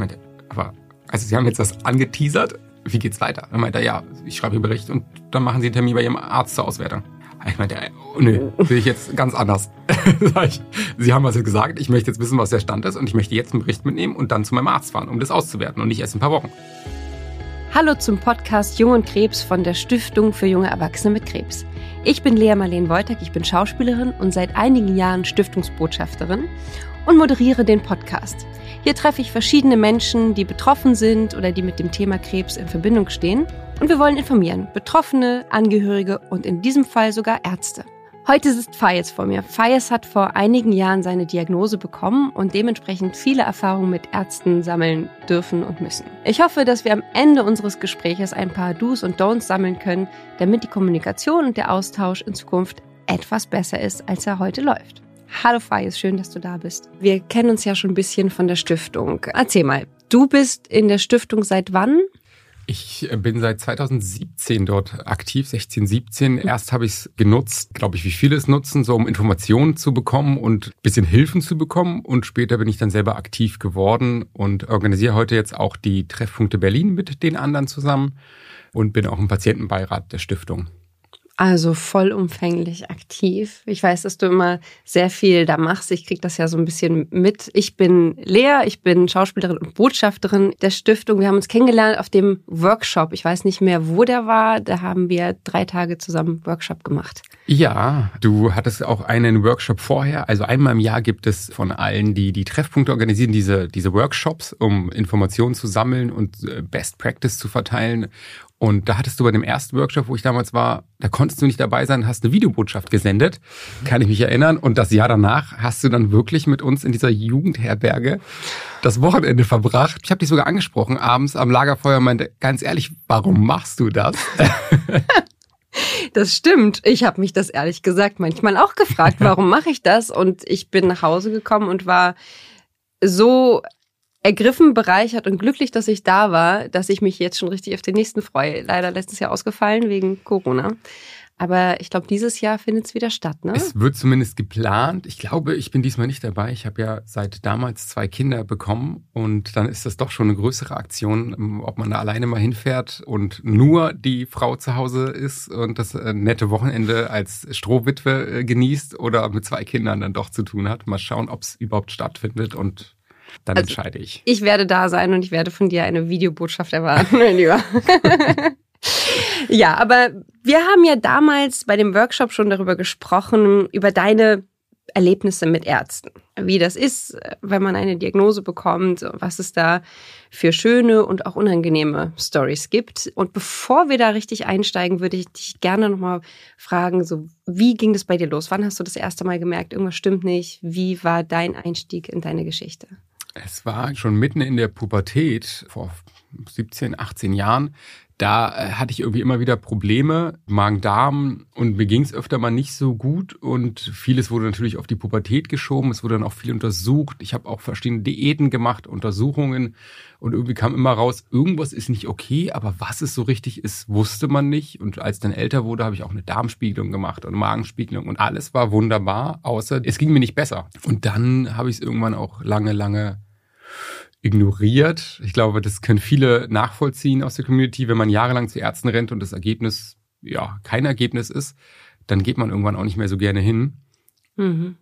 meinte, aber, also Sie haben jetzt das angeteasert, wie geht's weiter? Dann meinte er, ja, ich schreibe Ihr Bericht und dann machen Sie einen Termin bei Ihrem Arzt zur Auswertung. Ich meinte, oh, nö, sehe ich jetzt ganz anders. ich, Sie haben was jetzt gesagt, ich möchte jetzt wissen, was der Stand ist und ich möchte jetzt einen Bericht mitnehmen und dann zu meinem Arzt fahren, um das auszuwerten und nicht erst in ein paar Wochen. Hallo zum Podcast Jung und Krebs von der Stiftung für junge Erwachsene mit Krebs. Ich bin Lea Marleen Wojtek, ich bin Schauspielerin und seit einigen Jahren Stiftungsbotschafterin und moderiere den Podcast. Hier treffe ich verschiedene Menschen, die betroffen sind oder die mit dem Thema Krebs in Verbindung stehen. Und wir wollen informieren, Betroffene, Angehörige und in diesem Fall sogar Ärzte. Heute sitzt Fayez vor mir. Fayez hat vor einigen Jahren seine Diagnose bekommen und dementsprechend viele Erfahrungen mit Ärzten sammeln dürfen und müssen. Ich hoffe, dass wir am Ende unseres Gespräches ein paar Do's und Don'ts sammeln können, damit die Kommunikation und der Austausch in Zukunft etwas besser ist, als er heute läuft. Hallo Fayez, schön, dass du da bist. Wir kennen uns ja schon ein bisschen von der Stiftung. Erzähl mal, du bist in der Stiftung seit wann? Ich bin seit 2017 dort aktiv, 16, 17. Erst habe ich es genutzt, glaube ich, wie viele es nutzen, so um Informationen zu bekommen und ein bisschen Hilfen zu bekommen. Und später bin ich dann selber aktiv geworden und organisiere heute jetzt auch die Treffpunkte Berlin mit den anderen zusammen und bin auch im Patientenbeirat der Stiftung. Also vollumfänglich aktiv. Ich weiß, dass du immer sehr viel da machst. Ich krieg das ja so ein bisschen mit. Ich bin Lea, ich bin Schauspielerin und Botschafterin der Stiftung. Wir haben uns kennengelernt auf dem Workshop. Ich weiß nicht mehr, wo der war. Da haben wir drei Tage zusammen Workshop gemacht. Ja, du hattest auch einen Workshop vorher. Also einmal im Jahr gibt es von allen, die die Treffpunkte organisieren, diese, diese Workshops, um Informationen zu sammeln und äh, Best Practice zu verteilen. Und da hattest du bei dem ersten Workshop, wo ich damals war, da konntest du nicht dabei sein, hast eine Videobotschaft gesendet, kann ich mich erinnern. Und das Jahr danach hast du dann wirklich mit uns in dieser Jugendherberge das Wochenende verbracht. Ich habe dich sogar angesprochen abends am Lagerfeuer und meinte, ganz ehrlich, warum machst du das? Das stimmt. Ich habe mich das ehrlich gesagt manchmal auch gefragt, warum mache ich das? Und ich bin nach Hause gekommen und war so ergriffen, bereichert und glücklich, dass ich da war, dass ich mich jetzt schon richtig auf den nächsten freue. Leider letztes Jahr ausgefallen wegen Corona. Aber ich glaube, dieses Jahr findet es wieder statt, ne? Es wird zumindest geplant. Ich glaube, ich bin diesmal nicht dabei. Ich habe ja seit damals zwei Kinder bekommen und dann ist das doch schon eine größere Aktion, ob man da alleine mal hinfährt und nur die Frau zu Hause ist und das äh, nette Wochenende als Strohwitwe äh, genießt oder mit zwei Kindern dann doch zu tun hat. Mal schauen, ob es überhaupt stattfindet und dann also, entscheide ich. Ich werde da sein und ich werde von dir eine Videobotschaft erwarten, mein Lieber. ja, aber wir haben ja damals bei dem Workshop schon darüber gesprochen, über deine Erlebnisse mit Ärzten. Wie das ist, wenn man eine Diagnose bekommt, was es da für schöne und auch unangenehme Stories gibt. Und bevor wir da richtig einsteigen, würde ich dich gerne nochmal fragen, so, wie ging das bei dir los? Wann hast du das erste Mal gemerkt, irgendwas stimmt nicht? Wie war dein Einstieg in deine Geschichte? Es war schon mitten in der Pubertät, vor 17, 18 Jahren. Da äh, hatte ich irgendwie immer wieder Probleme, Magen-Darm und mir ging es öfter mal nicht so gut und vieles wurde natürlich auf die Pubertät geschoben. Es wurde dann auch viel untersucht. Ich habe auch verschiedene Diäten gemacht, Untersuchungen und irgendwie kam immer raus, irgendwas ist nicht okay, aber was es so richtig ist, wusste man nicht. Und als dann älter wurde, habe ich auch eine Darmspiegelung gemacht und Magenspiegelung und alles war wunderbar, außer es ging mir nicht besser. Und dann habe ich es irgendwann auch lange, lange ignoriert. Ich glaube, das können viele nachvollziehen aus der Community. Wenn man jahrelang zu Ärzten rennt und das Ergebnis ja kein Ergebnis ist, dann geht man irgendwann auch nicht mehr so gerne hin. Mhm.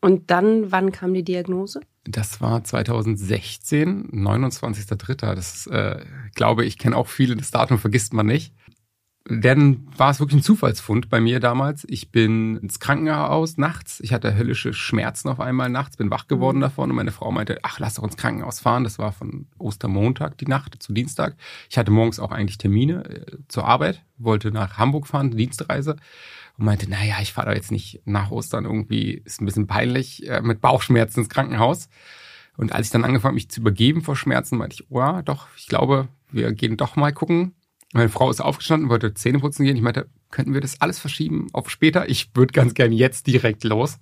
Und dann, wann kam die Diagnose? Das war 2016, 29.03. Das äh, glaube ich, kenne auch viele, das Datum vergisst man nicht. Denn war es wirklich ein Zufallsfund bei mir damals. Ich bin ins Krankenhaus nachts. Ich hatte höllische Schmerzen auf einmal nachts, bin wach geworden mhm. davon und meine Frau meinte, ach, lass doch ins Krankenhaus fahren. Das war von Ostermontag die Nacht zu Dienstag. Ich hatte morgens auch eigentlich Termine äh, zur Arbeit, wollte nach Hamburg fahren, Dienstreise und meinte, naja, ich fahre da jetzt nicht nach Ostern irgendwie, ist ein bisschen peinlich, äh, mit Bauchschmerzen ins Krankenhaus. Und als ich dann angefangen mich zu übergeben vor Schmerzen, meinte ich, oh, doch, ich glaube, wir gehen doch mal gucken meine Frau ist aufgestanden, wollte Zähne putzen gehen. Ich meinte, könnten wir das alles verschieben auf später? Ich würde ganz gern jetzt direkt los.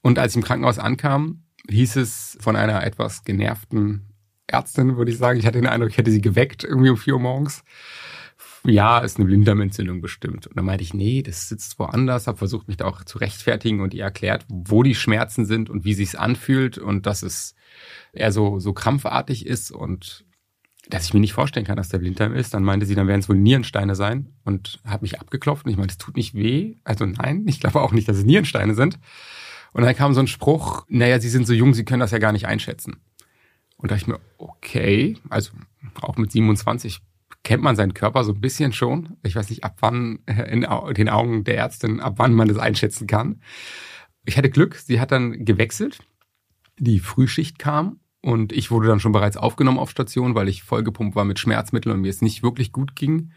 Und als ich im Krankenhaus ankam, hieß es von einer etwas genervten Ärztin, würde ich sagen. Ich hatte den Eindruck, ich hätte sie geweckt, irgendwie um vier Uhr morgens. ja, ist eine Blinddarmentzündung bestimmt. Und dann meinte ich, nee, das sitzt woanders, habe versucht, mich da auch zu rechtfertigen und ihr erklärt, wo die Schmerzen sind und wie sich's anfühlt und dass es eher so, so krampfartig ist und dass ich mir nicht vorstellen kann, dass der Blinddarm ist. Dann meinte sie, dann werden es wohl Nierensteine sein und hat mich abgeklopft und ich meinte, es tut nicht weh. Also nein, ich glaube auch nicht, dass es Nierensteine sind. Und dann kam so ein Spruch, naja, Sie sind so jung, Sie können das ja gar nicht einschätzen. Und da dachte ich mir, okay, also auch mit 27 kennt man seinen Körper so ein bisschen schon. Ich weiß nicht, ab wann in den Augen der Ärztin, ab wann man das einschätzen kann. Ich hatte Glück, sie hat dann gewechselt. Die Frühschicht kam und ich wurde dann schon bereits aufgenommen auf Station, weil ich vollgepumpt war mit Schmerzmitteln und mir es nicht wirklich gut ging.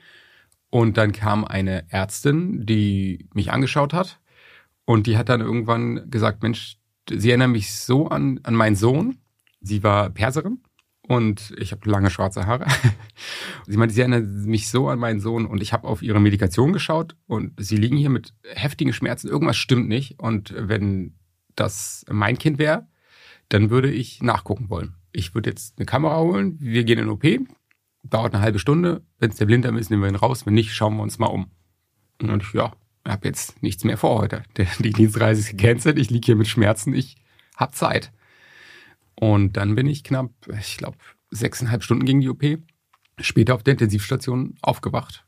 Und dann kam eine Ärztin, die mich angeschaut hat und die hat dann irgendwann gesagt, Mensch, sie erinnern mich so an, an meinen Sohn. Sie war Perserin und ich habe lange schwarze Haare. sie meinte, sie erinnert mich so an meinen Sohn und ich habe auf ihre Medikation geschaut und sie liegen hier mit heftigen Schmerzen. Irgendwas stimmt nicht. Und wenn das mein Kind wäre, dann würde ich nachgucken wollen. Ich würde jetzt eine Kamera holen, wir gehen in OP, dauert eine halbe Stunde. Wenn es der Blinddarm ist, nehmen wir ihn raus. Wenn nicht, schauen wir uns mal um. Und ich, ja, habe jetzt nichts mehr vor heute. Die Dienstreise ist gecancelt, ich liege hier mit Schmerzen, ich habe Zeit. Und dann bin ich knapp, ich glaube, sechseinhalb Stunden gegen die OP, später auf der Intensivstation aufgewacht.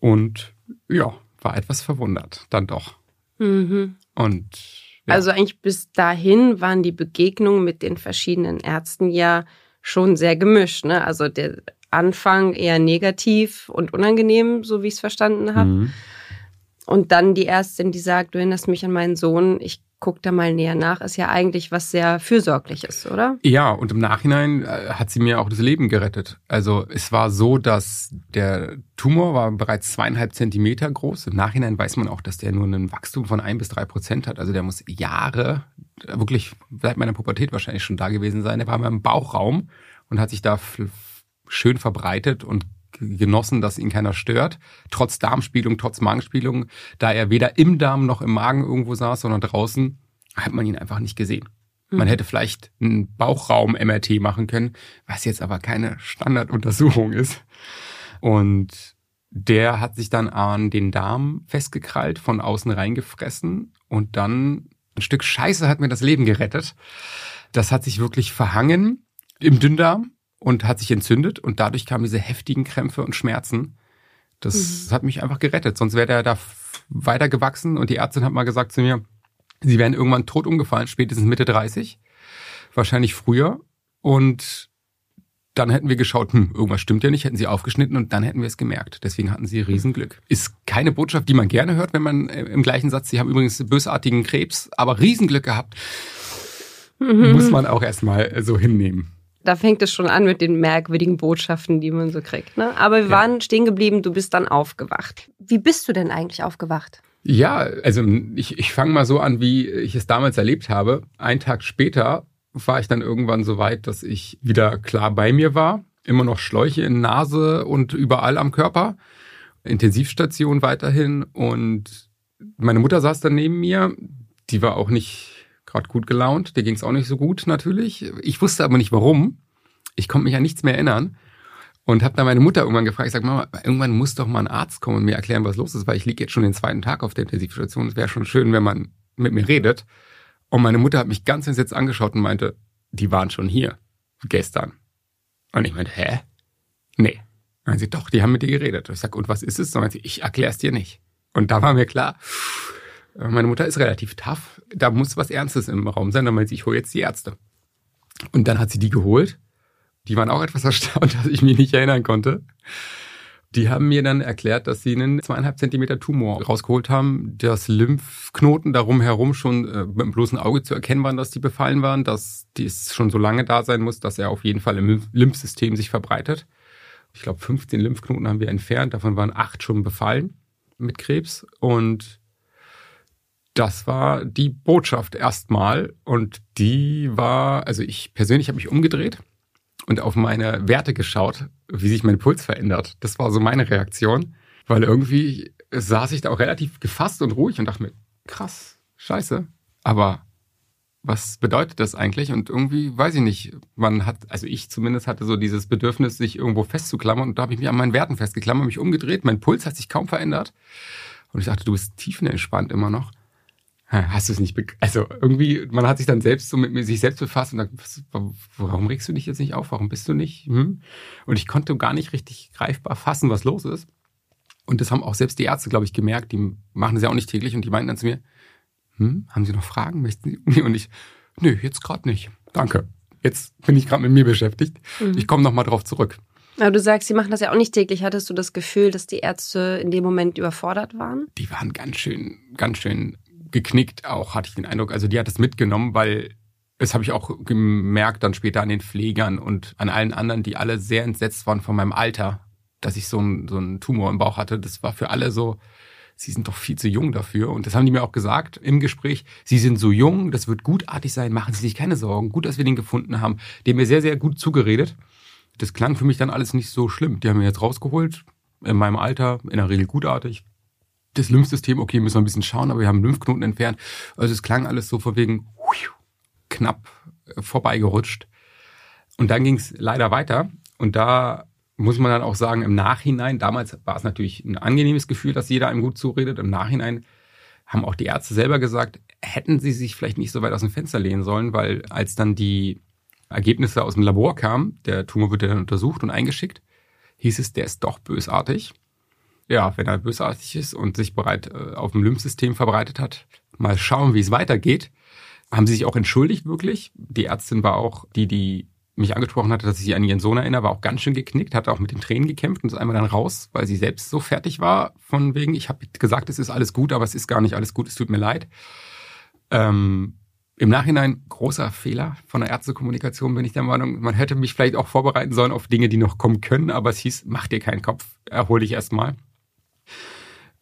Und ja, war etwas verwundert, dann doch. Mhm. Und ja. Also eigentlich bis dahin waren die Begegnungen mit den verschiedenen Ärzten ja schon sehr gemischt. Ne? Also der Anfang eher negativ und unangenehm, so wie ich es verstanden habe. Mhm. Und dann die Ärztin, die sagt, du erinnerst mich an meinen Sohn, ich guck da mal näher nach, ist ja eigentlich was sehr Fürsorgliches, oder? Ja, und im Nachhinein äh, hat sie mir auch das Leben gerettet. Also es war so, dass der Tumor war bereits zweieinhalb Zentimeter groß. Im Nachhinein weiß man auch, dass der nur ein Wachstum von ein bis drei Prozent hat. Also der muss Jahre, wirklich seit meiner Pubertät wahrscheinlich schon da gewesen sein. Der war mal im Bauchraum und hat sich da schön verbreitet und genossen, dass ihn keiner stört. Trotz Darmspielung, trotz Magenspielung, da er weder im Darm noch im Magen irgendwo saß, sondern draußen, hat man ihn einfach nicht gesehen. Man mhm. hätte vielleicht einen Bauchraum-MRT machen können, was jetzt aber keine Standarduntersuchung ist. Und der hat sich dann an den Darm festgekrallt, von außen reingefressen und dann ein Stück Scheiße hat mir das Leben gerettet. Das hat sich wirklich verhangen im Dünndarm und hat sich entzündet und dadurch kamen diese heftigen Krämpfe und Schmerzen. Das mhm. hat mich einfach gerettet, sonst wäre der da weiter gewachsen und die Ärztin hat mal gesagt zu mir, sie wären irgendwann tot umgefallen, spätestens Mitte 30, wahrscheinlich früher und dann hätten wir geschaut, hm, irgendwas stimmt ja nicht, hätten sie aufgeschnitten und dann hätten wir es gemerkt. Deswegen hatten sie Riesenglück. Ist keine Botschaft, die man gerne hört, wenn man äh, im gleichen Satz, sie haben übrigens bösartigen Krebs, aber Riesenglück gehabt. Mhm. Muss man auch erstmal so hinnehmen da fängt es schon an mit den merkwürdigen Botschaften, die man so kriegt. Ne? Aber wir ja. waren stehen geblieben, du bist dann aufgewacht. Wie bist du denn eigentlich aufgewacht? Ja, also ich, ich fange mal so an, wie ich es damals erlebt habe. Ein Tag später war ich dann irgendwann so weit, dass ich wieder klar bei mir war. Immer noch Schläuche in Nase und überall am Körper. Intensivstation weiterhin. Und meine Mutter saß dann neben mir. Die war auch nicht gerade gut gelaunt. Der ging es auch nicht so gut natürlich. Ich wusste aber nicht warum. Ich konnte mich an nichts mehr erinnern. Und habe dann meine Mutter irgendwann gefragt, ich sag Mama, irgendwann muss doch mal ein Arzt kommen und mir erklären, was los ist, weil ich liege jetzt schon den zweiten Tag auf der Intensivstation. Es wäre schon schön, wenn man mit mir redet. Und meine Mutter hat mich ganz entsetzt angeschaut und meinte, die waren schon hier gestern. Und ich meinte, hä? Nee. Und sie, doch, die haben mit dir geredet. Und ich sag, und was ist es? Und sie, ich erklär's dir nicht. Und da war mir klar, äh, meine Mutter ist relativ tough. Da muss was Ernstes im Raum sein. Dann meinte sie, ich hole jetzt die Ärzte. Und dann hat sie die geholt. Die waren auch etwas erstaunt, dass ich mich nicht erinnern konnte. Die haben mir dann erklärt, dass sie einen zweieinhalb Zentimeter Tumor rausgeholt haben, dass Lymphknoten darum herum schon äh, mit dem bloßen Auge zu erkennen waren, dass die befallen waren, dass dies schon so lange da sein muss, dass er auf jeden Fall im Lymphsystem sich verbreitet. Ich glaube, 15 Lymphknoten haben wir entfernt, davon waren acht schon befallen mit Krebs und das war die Botschaft erstmal und die war, also ich persönlich habe mich umgedreht und auf meine Werte geschaut, wie sich mein Puls verändert. Das war so meine Reaktion, weil irgendwie saß ich da auch relativ gefasst und ruhig und dachte mir, krass, scheiße, aber was bedeutet das eigentlich? Und irgendwie, weiß ich nicht, man hat, also ich zumindest hatte so dieses Bedürfnis, sich irgendwo festzuklammern und da habe ich mich an meinen Werten festgeklammert, mich umgedreht, mein Puls hat sich kaum verändert. Und ich dachte, du bist tiefenentspannt immer noch. Hast du es nicht, also irgendwie, man hat sich dann selbst so mit sich selbst befasst und sagt, warum regst du dich jetzt nicht auf? Warum bist du nicht? Hm? Und ich konnte gar nicht richtig greifbar fassen, was los ist. Und das haben auch selbst die Ärzte, glaube ich, gemerkt. Die machen das ja auch nicht täglich und die meinten dann zu mir, hm, haben Sie noch Fragen? Möchten Sie? Und ich, nö, jetzt gerade nicht. Danke. Jetzt bin ich gerade mit mir beschäftigt. Mhm. Ich komme nochmal drauf zurück. Aber du sagst, sie machen das ja auch nicht täglich. Hattest du das Gefühl, dass die Ärzte in dem Moment überfordert waren? Die waren ganz schön, ganz schön geknickt auch, hatte ich den Eindruck. Also die hat das mitgenommen, weil das habe ich auch gemerkt dann später an den Pflegern und an allen anderen, die alle sehr entsetzt waren von meinem Alter, dass ich so einen, so einen Tumor im Bauch hatte. Das war für alle so, sie sind doch viel zu jung dafür. Und das haben die mir auch gesagt im Gespräch. Sie sind so jung, das wird gutartig sein, machen Sie sich keine Sorgen. Gut, dass wir den gefunden haben. Die haben mir sehr, sehr gut zugeredet. Das klang für mich dann alles nicht so schlimm. Die haben mir jetzt rausgeholt, in meinem Alter, in der Regel gutartig, das Lymphsystem, okay, müssen wir ein bisschen schauen, aber wir haben Lymphknoten entfernt. Also es klang alles so von wegen knapp äh, vorbeigerutscht. Und dann ging es leider weiter. Und da muss man dann auch sagen, im Nachhinein, damals war es natürlich ein angenehmes Gefühl, dass jeder einem gut zuredet. Im Nachhinein haben auch die Ärzte selber gesagt, hätten sie sich vielleicht nicht so weit aus dem Fenster lehnen sollen, weil als dann die Ergebnisse aus dem Labor kamen, der Tumor wird ja dann untersucht und eingeschickt, hieß es, der ist doch bösartig ja, wenn er bösartig ist und sich bereit äh, auf dem Lymphsystem verbreitet hat, mal schauen, wie es weitergeht. Haben sie sich auch entschuldigt, wirklich. Die Ärztin war auch die, die mich angesprochen hatte, dass ich sie an ihren Sohn erinnere, war auch ganz schön geknickt, hatte auch mit den Tränen gekämpft und ist einmal dann raus, weil sie selbst so fertig war, von wegen, ich habe gesagt, es ist alles gut, aber es ist gar nicht alles gut, es tut mir leid. Ähm, Im Nachhinein großer Fehler von der Ärztekommunikation, bin ich der Meinung. Man hätte mich vielleicht auch vorbereiten sollen auf Dinge, die noch kommen können, aber es hieß, mach dir keinen Kopf, erhol dich erstmal.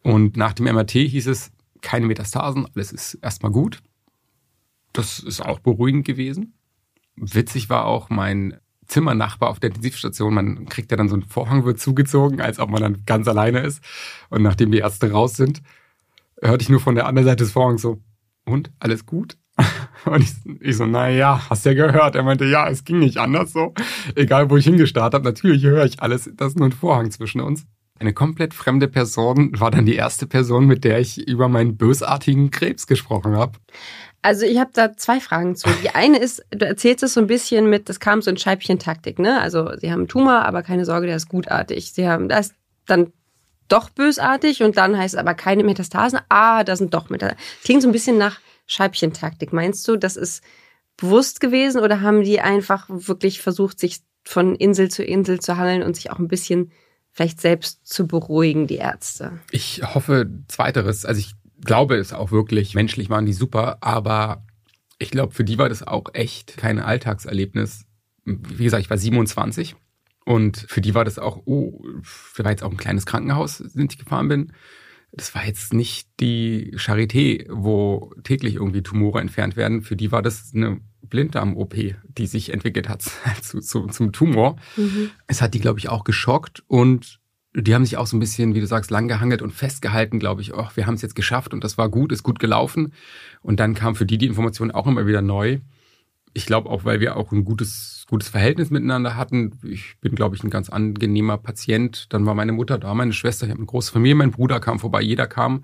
Und nach dem MRT hieß es, keine Metastasen, alles ist erstmal gut. Das ist auch beruhigend gewesen. Witzig war auch mein Zimmernachbar auf der Intensivstation. Man kriegt ja dann so einen Vorhang, wird zugezogen, als ob man dann ganz alleine ist. Und nachdem die Ärzte raus sind, hörte ich nur von der anderen Seite des Vorhangs so, und, alles gut? Und ich, ich so, na ja, hast ja gehört. Er meinte, ja, es ging nicht anders so. Egal, wo ich hingestartet habe, natürlich höre ich alles. Das ist nur ein Vorhang zwischen uns. Eine komplett fremde Person war dann die erste Person, mit der ich über meinen bösartigen Krebs gesprochen habe. Also ich habe da zwei Fragen zu. Die eine ist, du erzählst es so ein bisschen mit, das kam so in Scheibchentaktik, ne? Also sie haben einen Tumor, aber keine Sorge, der ist gutartig. Sie haben das dann doch bösartig und dann heißt es aber keine Metastasen. Ah, da sind doch Metastasen. Klingt so ein bisschen nach Scheibchentaktik. Meinst du, das ist bewusst gewesen oder haben die einfach wirklich versucht, sich von Insel zu Insel zu hangeln und sich auch ein bisschen vielleicht selbst zu beruhigen, die Ärzte? Ich hoffe zweiteres. Also ich glaube es auch wirklich. Menschlich waren die super, aber ich glaube, für die war das auch echt kein Alltagserlebnis. Wie gesagt, ich war 27 und für die war das auch, oh, da war jetzt auch ein kleines Krankenhaus, in ich gefahren bin. Das war jetzt nicht die Charité, wo täglich irgendwie Tumore entfernt werden. Für die war das eine Blinddarm-OP, die sich entwickelt hat zu, zu, zum Tumor. Mhm. Es hat die, glaube ich, auch geschockt und die haben sich auch so ein bisschen, wie du sagst, langgehangelt und festgehalten, glaube ich, ach, wir haben es jetzt geschafft und das war gut, ist gut gelaufen. Und dann kam für die die Information auch immer wieder neu. Ich glaube auch, weil wir auch ein gutes, gutes Verhältnis miteinander hatten. Ich bin, glaube ich, ein ganz angenehmer Patient. Dann war meine Mutter da, meine Schwester, ich habe eine große Familie, mein Bruder kam vorbei, jeder kam.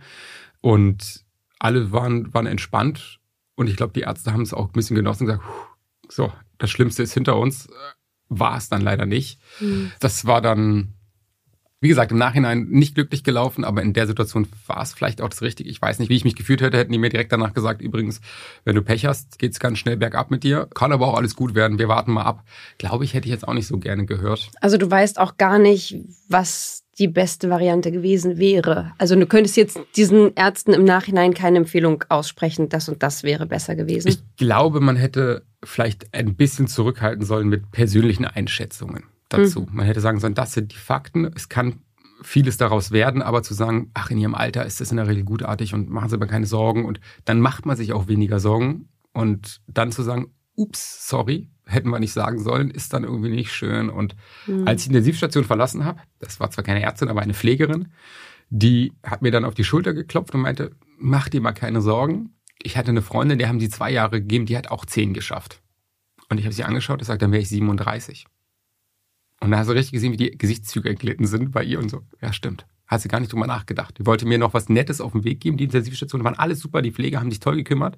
Und alle waren, waren entspannt und ich glaube, die Ärzte haben es auch ein bisschen genossen und gesagt, so, das Schlimmste ist hinter uns. War es dann leider nicht. Mhm. Das war dann, wie gesagt, im Nachhinein nicht glücklich gelaufen, aber in der Situation war es vielleicht auch das Richtige. Ich weiß nicht, wie ich mich gefühlt hätte, hätten die mir direkt danach gesagt, übrigens, wenn du Pech hast, geht's ganz schnell bergab mit dir. Kann aber auch alles gut werden. Wir warten mal ab. Glaube ich, hätte ich jetzt auch nicht so gerne gehört. Also du weißt auch gar nicht, was die beste Variante gewesen wäre. Also du könntest jetzt diesen Ärzten im Nachhinein keine Empfehlung aussprechen, das und das wäre besser gewesen. Ich glaube, man hätte vielleicht ein bisschen zurückhalten sollen mit persönlichen Einschätzungen dazu. Mhm. Man hätte sagen sollen, das sind die Fakten. Es kann vieles daraus werden, aber zu sagen, ach, in ihrem Alter ist das in der Regel gutartig und machen Sie aber keine Sorgen und dann macht man sich auch weniger Sorgen und dann zu sagen, ups, sorry, hätten wir nicht sagen sollen, ist dann irgendwie nicht schön. Und mhm. als ich die Intensivstation verlassen habe, das war zwar keine Ärztin, aber eine Pflegerin, die hat mir dann auf die Schulter geklopft und meinte, mach dir mal keine Sorgen. ich hatte eine Freundin, der haben die zwei Jahre gegeben, die hat auch zehn geschafft. Und ich habe sie angeschaut und gesagt, dann wäre ich 37. Und da hast du richtig gesehen, wie die Gesichtszüge entglitten sind bei ihr und so. Ja, stimmt. Hat sie gar nicht drüber nachgedacht. Die wollte mir noch was Nettes auf den Weg geben. Die Intensivstationen waren alles super, die Pfleger haben sich toll gekümmert.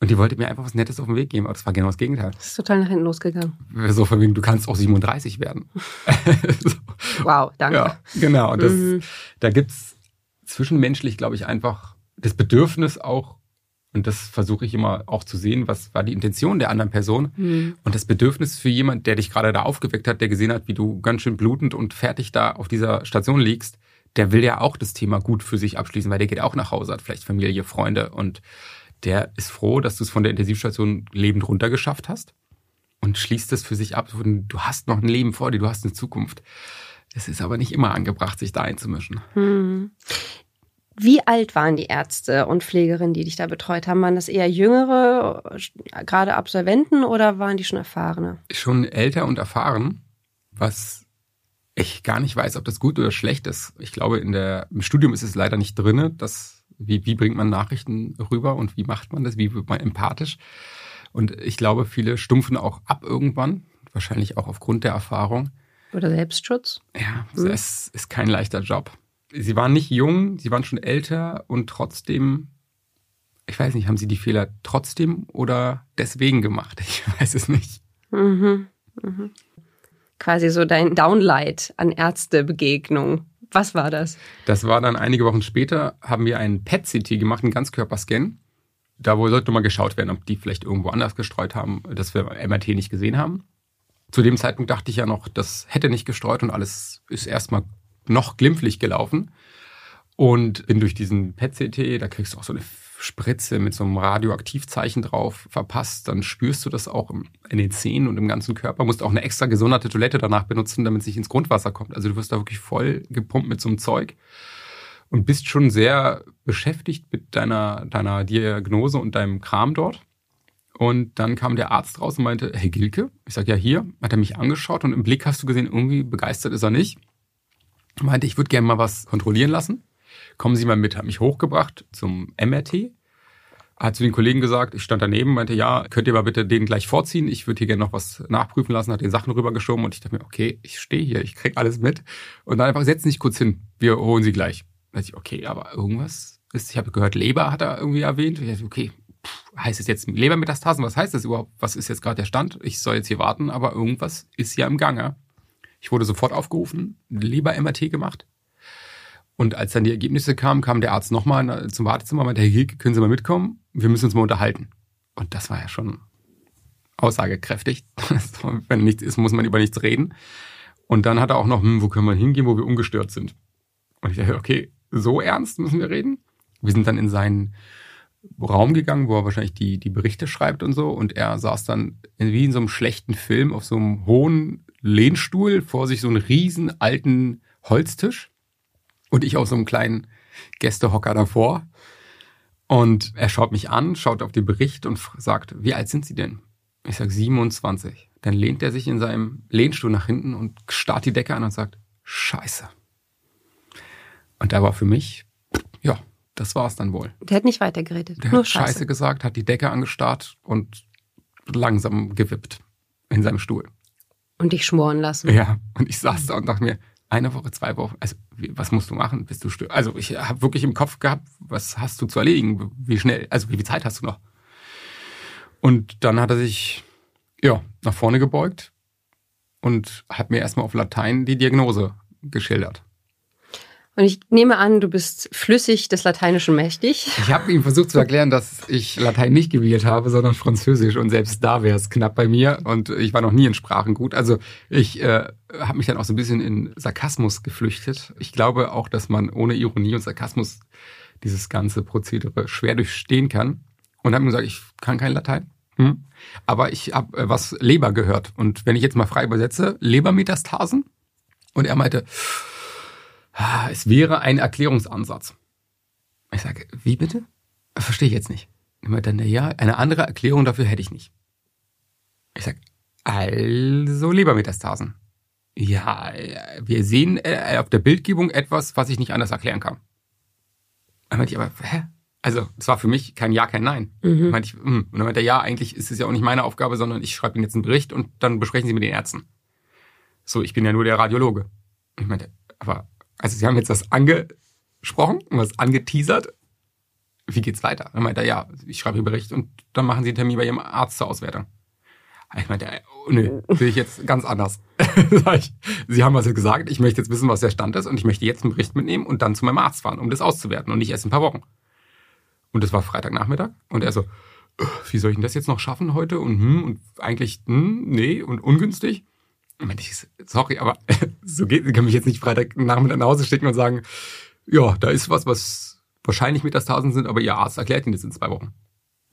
Und die wollte mir einfach was Nettes auf den Weg geben, aber das war genau das Gegenteil. Das ist total nach hinten losgegangen. So von wegen, du kannst auch 37 werden. so. Wow, danke. Ja, genau. Und das, mhm. da gibt's zwischenmenschlich, glaube ich, einfach das Bedürfnis auch, und das versuche ich immer auch zu sehen, was war die Intention der anderen Person mhm. und das Bedürfnis für jemand, der dich gerade da aufgeweckt hat, der gesehen hat, wie du ganz schön blutend und fertig da auf dieser Station liegst, der will ja auch das Thema gut für sich abschließen, weil der geht auch nach Hause, hat vielleicht Familie, Freunde und der ist froh, dass du es von der Intensivstation lebend runtergeschafft hast und schließt es für sich ab. Du hast noch ein Leben vor dir, du hast eine Zukunft. Es ist aber nicht immer angebracht, sich da einzumischen. Hm. Wie alt waren die Ärzte und Pflegerinnen, die dich da betreut haben? Waren das eher jüngere, gerade Absolventen oder waren die schon erfahrene? Schon älter und erfahren, was ich gar nicht weiß, ob das gut oder schlecht ist. Ich glaube, in der, im Studium ist es leider nicht drin, dass wie, wie bringt man Nachrichten rüber und wie macht man das? Wie wird man empathisch? Und ich glaube, viele stumpfen auch ab irgendwann, wahrscheinlich auch aufgrund der Erfahrung. Oder Selbstschutz? Ja, mhm. es ist kein leichter Job. Sie waren nicht jung, sie waren schon älter und trotzdem, ich weiß nicht, haben sie die Fehler trotzdem oder deswegen gemacht? Ich weiß es nicht. Mhm. Mhm. Quasi so dein Downlight an Ärztebegegnung. Was war das? Das war dann einige Wochen später, haben wir einen PET-CT gemacht, einen Ganzkörperscan. Da sollte mal geschaut werden, ob die vielleicht irgendwo anders gestreut haben, dass wir MRT nicht gesehen haben. Zu dem Zeitpunkt dachte ich ja noch, das hätte nicht gestreut und alles ist erstmal noch glimpflich gelaufen. Und bin durch diesen PET-CT, da kriegst du auch so eine Spritze mit so einem Radioaktivzeichen drauf verpasst, dann spürst du das auch in den Zähnen und im ganzen Körper. Musst auch eine extra gesonderte Toilette danach benutzen, damit es nicht ins Grundwasser kommt. Also du wirst da wirklich voll gepumpt mit so einem Zeug und bist schon sehr beschäftigt mit deiner, deiner Diagnose und deinem Kram dort. Und dann kam der Arzt raus und meinte, hey Gilke, ich sag ja hier, hat er mich angeschaut und im Blick hast du gesehen, irgendwie begeistert ist er nicht. Meinte, ich würde gerne mal was kontrollieren lassen kommen Sie mal mit, hat mich hochgebracht zum MRT, hat zu den Kollegen gesagt, ich stand daneben, meinte, ja, könnt ihr mal bitte den gleich vorziehen, ich würde hier gerne noch was nachprüfen lassen, hat den Sachen rübergeschoben und ich dachte mir, okay, ich stehe hier, ich krieg alles mit. Und dann einfach, setzen Sie sich kurz hin, wir holen Sie gleich. Da ich, okay, aber irgendwas ist, ich habe gehört, Leber hat er irgendwie erwähnt, ich dachte, okay, heißt es jetzt Lebermetastasen, was heißt das überhaupt, was ist jetzt gerade der Stand, ich soll jetzt hier warten, aber irgendwas ist ja im Gange. Ich wurde sofort aufgerufen, Leber-MRT gemacht, und als dann die Ergebnisse kamen, kam der Arzt nochmal zum Wartezimmer und meinte, Herr Hilke, können Sie mal mitkommen? Wir müssen uns mal unterhalten. Und das war ja schon aussagekräftig. Wenn nichts ist, muss man über nichts reden. Und dann hat er auch noch, hm, wo können wir hingehen, wo wir ungestört sind? Und ich dachte, okay, so ernst müssen wir reden? Wir sind dann in seinen Raum gegangen, wo er wahrscheinlich die, die Berichte schreibt und so. Und er saß dann wie in so einem schlechten Film auf so einem hohen Lehnstuhl, vor sich so einen riesen alten Holztisch und ich auf so einem kleinen Gästehocker davor. Und er schaut mich an, schaut auf den Bericht und sagt, wie alt sind Sie denn? Ich sage 27. Dann lehnt er sich in seinem Lehnstuhl nach hinten und starrt die Decke an und sagt, Scheiße. Und da war für mich, ja, das war es dann wohl. Der hat nicht weitergeredet. Der Nur hat Scheiße. Scheiße gesagt, hat die Decke angestarrt und langsam gewippt in seinem Stuhl. Und dich schmoren lassen. Ja, und ich saß da und dachte mir, eine Woche, zwei Wochen, also was musst du machen, bis du stirbst? Also ich habe wirklich im Kopf gehabt, was hast du zu erledigen? Wie schnell, also wie viel Zeit hast du noch? Und dann hat er sich ja nach vorne gebeugt und hat mir erstmal auf Latein die Diagnose geschildert. Und ich nehme an, du bist flüssig des Lateinischen mächtig. Ich habe ihm versucht zu erklären, dass ich Latein nicht gewählt habe, sondern Französisch. Und selbst da wäre es knapp bei mir. Und ich war noch nie in Sprachen gut. Also ich äh, habe mich dann auch so ein bisschen in Sarkasmus geflüchtet. Ich glaube auch, dass man ohne Ironie und Sarkasmus dieses ganze Prozedere schwer durchstehen kann. Und habe mir gesagt, ich kann kein Latein. Hm? Aber ich habe äh, was Leber gehört. Und wenn ich jetzt mal frei übersetze, Lebermetastasen. Und er meinte, es wäre ein Erklärungsansatz. Ich sage, wie bitte? Verstehe ich jetzt nicht. Immer dann, ja, eine andere Erklärung dafür hätte ich nicht. Ich sage, also Lebermetastasen. Ja, wir sehen äh, auf der Bildgebung etwas, was ich nicht anders erklären kann. Dann meinte ich aber, hä? Also, es war für mich kein Ja, kein Nein. Mhm. Meinte ich, mh. Hm. Und dann meinte er, ja, eigentlich ist es ja auch nicht meine Aufgabe, sondern ich schreibe Ihnen jetzt einen Bericht und dann besprechen Sie mit den Ärzten. So, ich bin ja nur der Radiologe. Und ich meinte, aber, also Sie haben jetzt das angesprochen und was angeteasert. Wie geht's weiter? Dann meinte er, ja, ich schreibe Ihren Bericht und dann machen Sie einen Termin bei Ihrem Arzt zur Auswertung. Ich meinte, oh, nö, sehe ich jetzt ganz anders. Sie haben jetzt gesagt, ich möchte jetzt wissen, was der Stand ist und ich möchte jetzt einen Bericht mitnehmen und dann zu meinem Arzt fahren, um das auszuwerten und nicht erst in ein paar Wochen. Und das war Freitagnachmittag und er so, wie soll ich denn das jetzt noch schaffen heute? Und, hm, und eigentlich, hm, nee, und ungünstig. Und meinte ich, sorry, aber so geht, Sie können mich jetzt nicht Freitagnachmittag nach Hause schicken und sagen, ja, da ist was, was wahrscheinlich Metastasen sind, aber Ihr Arzt erklärt Ihnen das in zwei Wochen.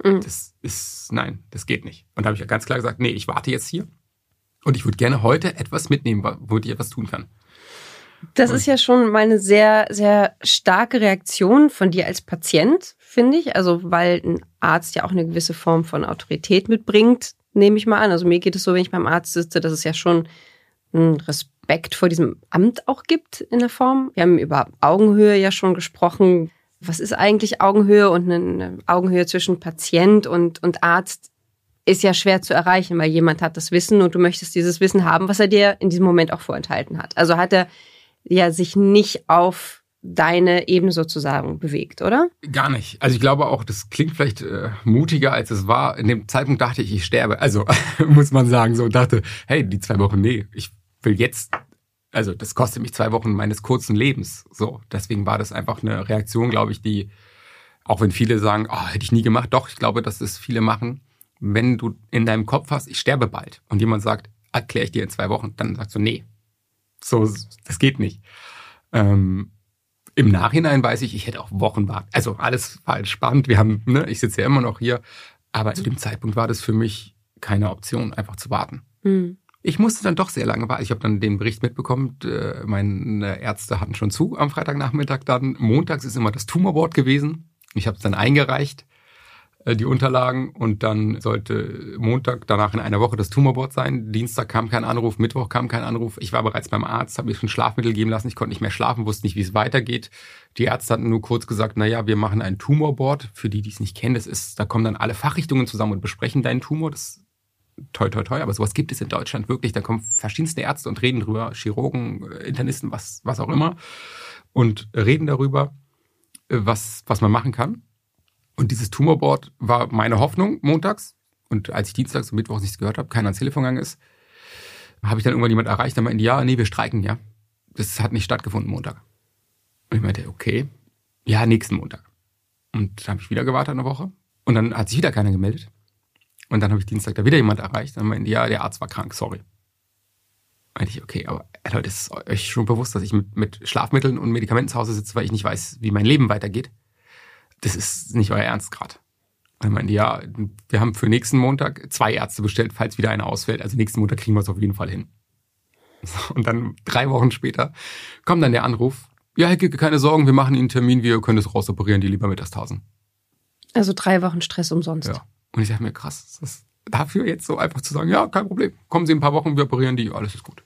Mhm. Das ist, nein, das geht nicht. Und da habe ich ja ganz klar gesagt, nee, ich warte jetzt hier. Und ich würde gerne heute etwas mitnehmen, womit ich etwas tun kann. Das und ist ja schon mal eine sehr, sehr starke Reaktion von dir als Patient, finde ich. Also, weil ein Arzt ja auch eine gewisse Form von Autorität mitbringt, nehme ich mal an. Also, mir geht es so, wenn ich beim Arzt sitze, dass es ja schon einen Respekt vor diesem Amt auch gibt in der Form. Wir haben über Augenhöhe ja schon gesprochen was ist eigentlich Augenhöhe und eine Augenhöhe zwischen Patient und, und Arzt ist ja schwer zu erreichen, weil jemand hat das Wissen und du möchtest dieses Wissen haben, was er dir in diesem Moment auch vorenthalten hat. Also hat er ja sich nicht auf deine Ebene sozusagen bewegt, oder? Gar nicht. Also ich glaube auch, das klingt vielleicht äh, mutiger, als es war. In dem Zeitpunkt dachte ich, ich sterbe. Also muss man sagen, so dachte, hey, die zwei Wochen, nee, ich will jetzt also das kostet mich zwei Wochen meines kurzen Lebens. So, deswegen war das einfach eine Reaktion, glaube ich, die, auch wenn viele sagen, oh, hätte ich nie gemacht, doch, ich glaube, dass es viele machen. Wenn du in deinem Kopf hast, ich sterbe bald und jemand sagt, erkläre ich dir in zwei Wochen, dann sagst du, nee, so, das geht nicht. Ähm, Im Nachhinein weiß ich, ich hätte auch Wochen warten. Also alles war entspannt. Wir haben, ne, ich sitze ja immer noch hier, aber zu dem Zeitpunkt war das für mich keine Option, einfach zu warten. Mhm. Ich musste dann doch sehr lange warten. Ich habe dann den Bericht mitbekommen, meine Ärzte hatten schon zu am Freitagnachmittag dann. Montags ist immer das Tumorboard gewesen. Ich habe es dann eingereicht, die Unterlagen, und dann sollte Montag danach in einer Woche das Tumorboard sein. Dienstag kam kein Anruf, Mittwoch kam kein Anruf. Ich war bereits beim Arzt, habe mir schon Schlafmittel geben lassen. Ich konnte nicht mehr schlafen, wusste nicht, wie es weitergeht. Die Ärzte hatten nur kurz gesagt, na ja, wir machen ein Tumorboard. Für die, die es nicht kennen, das ist, da kommen dann alle Fachrichtungen zusammen und besprechen deinen Tumor. Das toi, toi, toi, aber sowas gibt es in Deutschland wirklich. Da kommen verschiedenste Ärzte und reden drüber, Chirurgen, äh, Internisten, was, was auch immer, und reden darüber, äh, was, was man machen kann. Und dieses Tumorboard war meine Hoffnung montags. Und als ich dienstags und mittwochs nichts gehört habe, keiner ans Telefon gegangen ist, habe ich dann irgendwann jemand erreicht, der meinte, ja, nee, wir streiken, ja. Das hat nicht stattgefunden Montag. Und ich meinte, okay, ja, nächsten Montag. Und dann habe ich wieder gewartet eine Woche. Und dann hat sich wieder keiner gemeldet. Und dann habe ich Dienstag da wieder jemand erreicht. Dann meinte, ja, der Arzt war krank, sorry. Meinte ich, okay, aber Leute, ist euch schon bewusst, dass ich mit, mit Schlafmitteln und Medikamenten zu Hause sitze, weil ich nicht weiß, wie mein Leben weitergeht? Das ist nicht euer Ernst gerade. Und dann meinte, ja, wir haben für nächsten Montag zwei Ärzte bestellt, falls wieder einer ausfällt. Also nächsten Montag kriegen wir es auf jeden Fall hin. Und dann drei Wochen später kommt dann der Anruf, ja, Herr Gicke, keine Sorgen, wir machen Ihnen einen Termin, wir können das rausoperieren, die lieber Metastasen. Also drei Wochen Stress umsonst. Ja. Und ich dachte mir, krass, das dafür jetzt so einfach zu sagen, ja, kein Problem, kommen Sie in ein paar Wochen, wir operieren die, alles ist gut.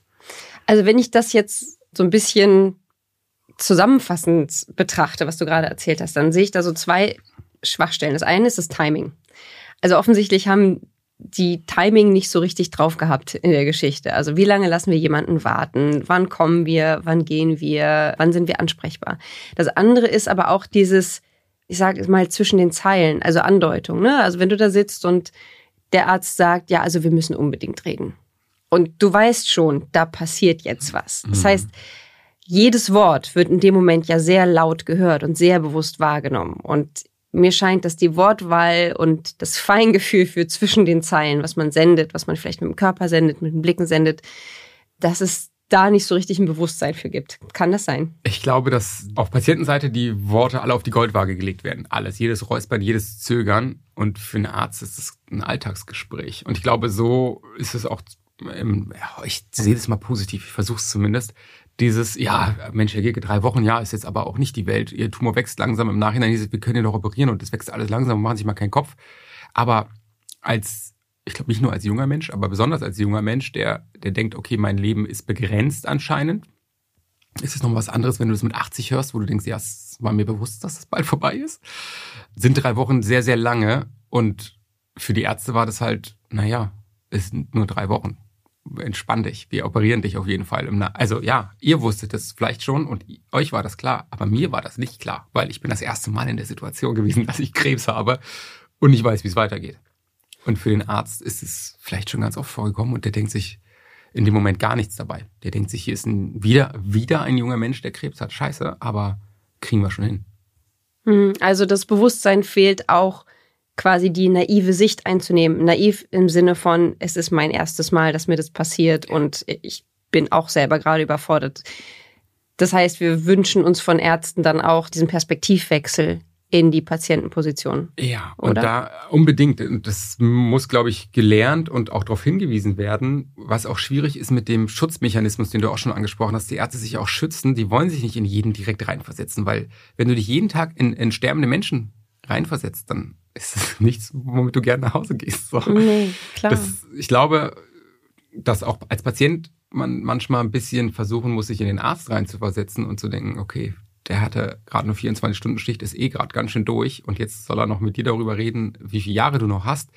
Also wenn ich das jetzt so ein bisschen zusammenfassend betrachte, was du gerade erzählt hast, dann sehe ich da so zwei Schwachstellen. Das eine ist das Timing. Also offensichtlich haben die Timing nicht so richtig drauf gehabt in der Geschichte. Also wie lange lassen wir jemanden warten? Wann kommen wir? Wann gehen wir? Wann sind wir ansprechbar? Das andere ist aber auch dieses, ich sage mal, zwischen den Zeilen, also Andeutung. Ne? Also wenn du da sitzt und der Arzt sagt, ja, also wir müssen unbedingt reden. Und du weißt schon, da passiert jetzt was. Das mhm. heißt, jedes Wort wird in dem Moment ja sehr laut gehört und sehr bewusst wahrgenommen. Und mir scheint, dass die Wortwahl und das Feingefühl für zwischen den Zeilen, was man sendet, was man vielleicht mit dem Körper sendet, mit den Blicken sendet, das ist da nicht so richtig ein Bewusstsein für gibt. Kann das sein? Ich glaube, dass auf Patientenseite die Worte alle auf die Goldwaage gelegt werden. Alles, jedes Räuspern, jedes Zögern. Und für einen Arzt ist es ein Alltagsgespräch. Und ich glaube, so ist es auch, ich sehe das mal positiv, ich versuche es zumindest. Dieses, ja, Mensch, Herr Gege, drei Wochen, ja, ist jetzt aber auch nicht die Welt. Ihr Tumor wächst langsam. Im Nachhinein hieß es, wir können ihn doch operieren und es wächst alles langsam und machen sich mal keinen Kopf. Aber als ich glaube nicht nur als junger Mensch, aber besonders als junger Mensch, der, der denkt, okay, mein Leben ist begrenzt anscheinend. ist es noch was anderes, wenn du das mit 80 hörst, wo du denkst, ja, es war mir bewusst, dass es bald vorbei ist. Sind drei Wochen sehr, sehr lange und für die Ärzte war das halt, naja, es sind nur drei Wochen. Entspann dich, wir operieren dich auf jeden Fall. Also ja, ihr wusstet es vielleicht schon und euch war das klar, aber mir war das nicht klar, weil ich bin das erste Mal in der Situation gewesen, dass ich Krebs habe und ich weiß, wie es weitergeht. Und für den Arzt ist es vielleicht schon ganz oft vorgekommen und der denkt sich in dem Moment gar nichts dabei. Der denkt sich, hier ist ein, wieder, wieder ein junger Mensch, der Krebs hat. Scheiße, aber kriegen wir schon hin. Hm, also das Bewusstsein fehlt auch quasi die naive Sicht einzunehmen. Naiv im Sinne von, es ist mein erstes Mal, dass mir das passiert und ich bin auch selber gerade überfordert. Das heißt, wir wünschen uns von Ärzten dann auch diesen Perspektivwechsel in die Patientenposition. Ja, oder? und da unbedingt. Das muss, glaube ich, gelernt und auch darauf hingewiesen werden, was auch schwierig ist mit dem Schutzmechanismus, den du auch schon angesprochen hast. Die Ärzte sich auch schützen, die wollen sich nicht in jeden direkt reinversetzen, weil wenn du dich jeden Tag in, in sterbende Menschen reinversetzt, dann ist es nichts, womit du gerne nach Hause gehst. So. Nee, klar. Das, ich glaube, dass auch als Patient man manchmal ein bisschen versuchen muss, sich in den Arzt reinzuversetzen und zu denken, okay, der hatte gerade nur 24 Stunden Schicht, ist eh gerade ganz schön durch und jetzt soll er noch mit dir darüber reden, wie viele Jahre du noch hast.